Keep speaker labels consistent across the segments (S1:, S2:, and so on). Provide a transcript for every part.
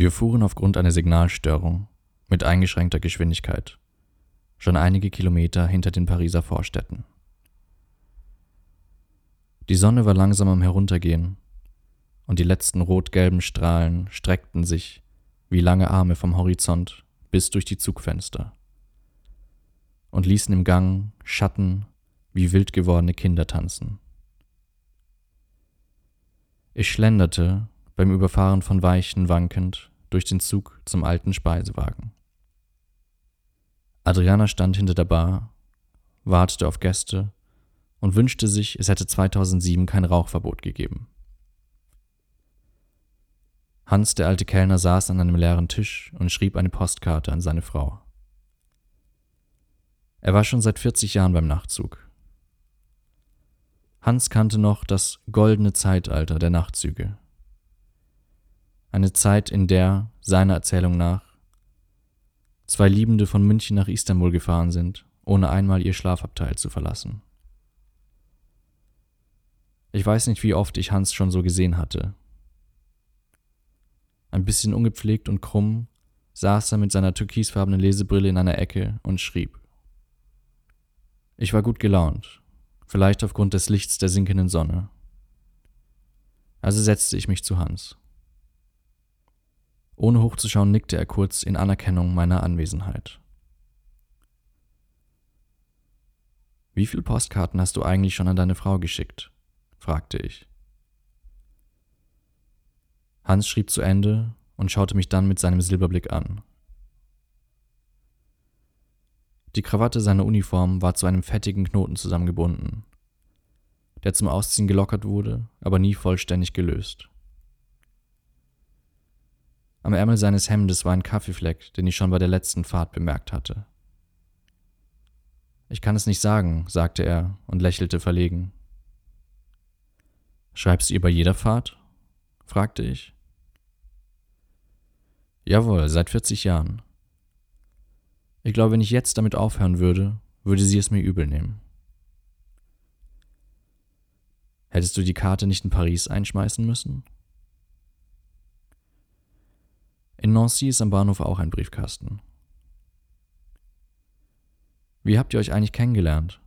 S1: Wir fuhren aufgrund einer Signalstörung mit eingeschränkter Geschwindigkeit schon einige Kilometer hinter den Pariser Vorstädten. Die Sonne war langsam am Heruntergehen und die letzten rot-gelben Strahlen streckten sich wie lange Arme vom Horizont bis durch die Zugfenster und ließen im Gang Schatten wie wild gewordene Kinder tanzen. Ich schlenderte beim Überfahren von Weichen wankend durch den Zug zum alten Speisewagen. Adriana stand hinter der Bar, wartete auf Gäste und wünschte sich, es hätte 2007 kein Rauchverbot gegeben. Hans, der alte Kellner, saß an einem leeren Tisch und schrieb eine Postkarte an seine Frau. Er war schon seit 40 Jahren beim Nachtzug. Hans kannte noch das goldene Zeitalter der Nachtzüge. Eine Zeit, in der, seiner Erzählung nach, zwei Liebende von München nach Istanbul gefahren sind, ohne einmal ihr Schlafabteil zu verlassen. Ich weiß nicht, wie oft ich Hans schon so gesehen hatte. Ein bisschen ungepflegt und krumm saß er mit seiner türkisfarbenen Lesebrille in einer Ecke und schrieb. Ich war gut gelaunt, vielleicht aufgrund des Lichts der sinkenden Sonne. Also setzte ich mich zu Hans. Ohne hochzuschauen nickte er kurz in Anerkennung meiner Anwesenheit. Wie viele Postkarten hast du eigentlich schon an deine Frau geschickt? fragte ich. Hans schrieb zu Ende und schaute mich dann mit seinem Silberblick an. Die Krawatte seiner Uniform war zu einem fettigen Knoten zusammengebunden, der zum Ausziehen gelockert wurde, aber nie vollständig gelöst. Am Ärmel seines Hemdes war ein Kaffeefleck, den ich schon bei der letzten Fahrt bemerkt hatte. Ich kann es nicht sagen, sagte er und lächelte verlegen. Schreibst du ihr bei jeder Fahrt? fragte ich. Jawohl, seit 40 Jahren. Ich glaube, wenn ich jetzt damit aufhören würde, würde sie es mir übel nehmen. Hättest du die Karte nicht in Paris einschmeißen müssen? In Nancy ist am Bahnhof auch ein Briefkasten. Wie habt ihr euch eigentlich kennengelernt?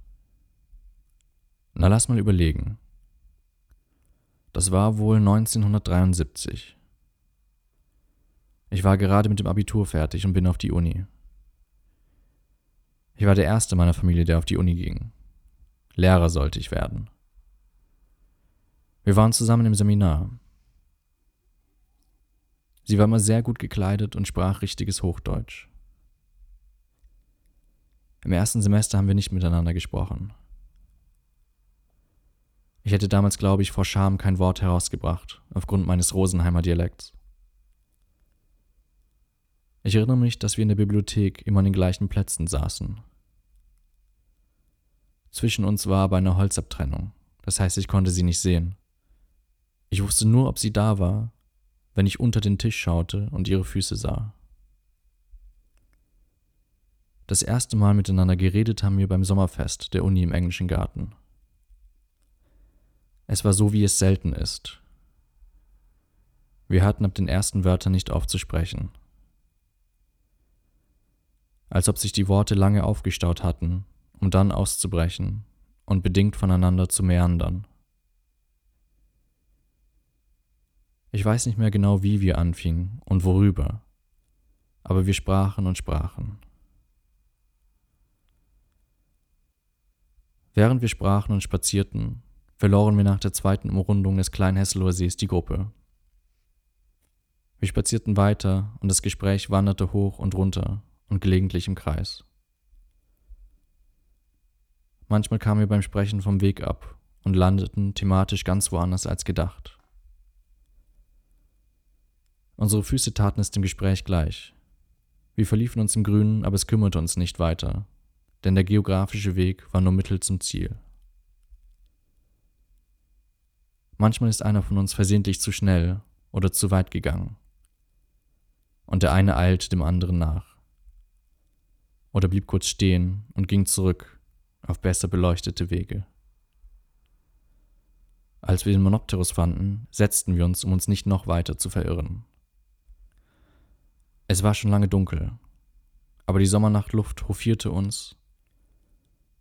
S1: Na, lass mal überlegen. Das war wohl 1973. Ich war gerade mit dem Abitur fertig und bin auf die Uni. Ich war der Erste meiner Familie, der auf die Uni ging. Lehrer sollte ich werden. Wir waren zusammen im Seminar. Sie war immer sehr gut gekleidet und sprach richtiges Hochdeutsch. Im ersten Semester haben wir nicht miteinander gesprochen. Ich hätte damals, glaube ich, vor Scham kein Wort herausgebracht, aufgrund meines Rosenheimer Dialekts. Ich erinnere mich, dass wir in der Bibliothek immer an den gleichen Plätzen saßen. Zwischen uns war aber eine Holzabtrennung, das heißt, ich konnte sie nicht sehen. Ich wusste nur, ob sie da war, wenn ich unter den Tisch schaute und ihre Füße sah. Das erste Mal miteinander geredet haben wir beim Sommerfest der Uni im englischen Garten. Es war so, wie es selten ist. Wir hörten ab den ersten Wörtern nicht auf zu sprechen. Als ob sich die Worte lange aufgestaut hatten, um dann auszubrechen und bedingt voneinander zu meandern. Ich weiß nicht mehr genau, wie wir anfingen und worüber, aber wir sprachen und sprachen. Während wir sprachen und spazierten, verloren wir nach der zweiten Umrundung des kleinen Hesselower Sees die Gruppe. Wir spazierten weiter und das Gespräch wanderte hoch und runter und gelegentlich im Kreis. Manchmal kamen wir beim Sprechen vom Weg ab und landeten thematisch ganz woanders als gedacht. Unsere Füße taten es dem Gespräch gleich. Wir verliefen uns im Grünen, aber es kümmerte uns nicht weiter, denn der geografische Weg war nur Mittel zum Ziel. Manchmal ist einer von uns versehentlich zu schnell oder zu weit gegangen. Und der eine eilt dem anderen nach. Oder blieb kurz stehen und ging zurück auf besser beleuchtete Wege. Als wir den Monopterus fanden, setzten wir uns, um uns nicht noch weiter zu verirren. Es war schon lange dunkel, aber die Sommernachtluft hofierte uns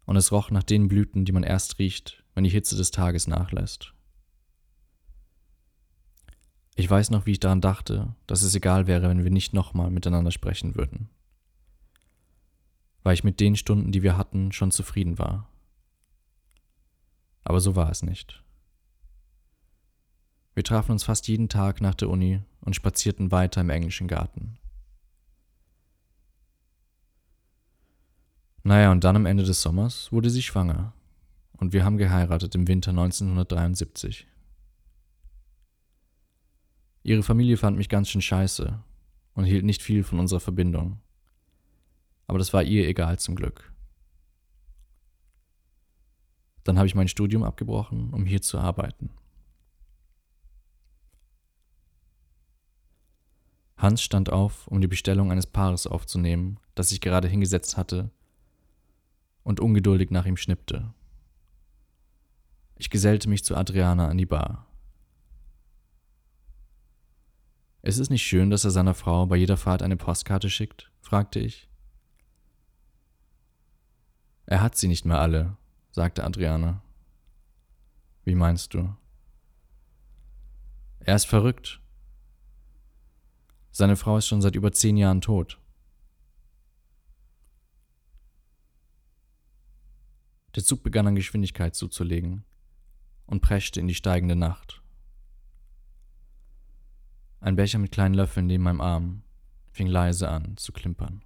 S1: und es roch nach den Blüten, die man erst riecht, wenn die Hitze des Tages nachlässt. Ich weiß noch, wie ich daran dachte, dass es egal wäre, wenn wir nicht nochmal miteinander sprechen würden. Weil ich mit den Stunden, die wir hatten, schon zufrieden war. Aber so war es nicht. Wir trafen uns fast jeden Tag nach der Uni und spazierten weiter im englischen Garten. Naja, und dann am Ende des Sommers wurde sie schwanger und wir haben geheiratet im Winter 1973. Ihre Familie fand mich ganz schön scheiße und hielt nicht viel von unserer Verbindung. Aber das war ihr egal zum Glück. Dann habe ich mein Studium abgebrochen, um hier zu arbeiten. Hans stand auf, um die Bestellung eines Paares aufzunehmen, das sich gerade hingesetzt hatte und ungeduldig nach ihm schnippte. Ich gesellte mich zu Adriana an die Bar. Ist es nicht schön, dass er seiner Frau bei jeder Fahrt eine Postkarte schickt? fragte ich. Er hat sie nicht mehr alle, sagte Adriana. Wie meinst du? Er ist verrückt. Seine Frau ist schon seit über zehn Jahren tot. Der Zug begann an Geschwindigkeit zuzulegen und preschte in die steigende Nacht. Ein Becher mit kleinen Löffeln neben meinem Arm fing leise an zu klimpern.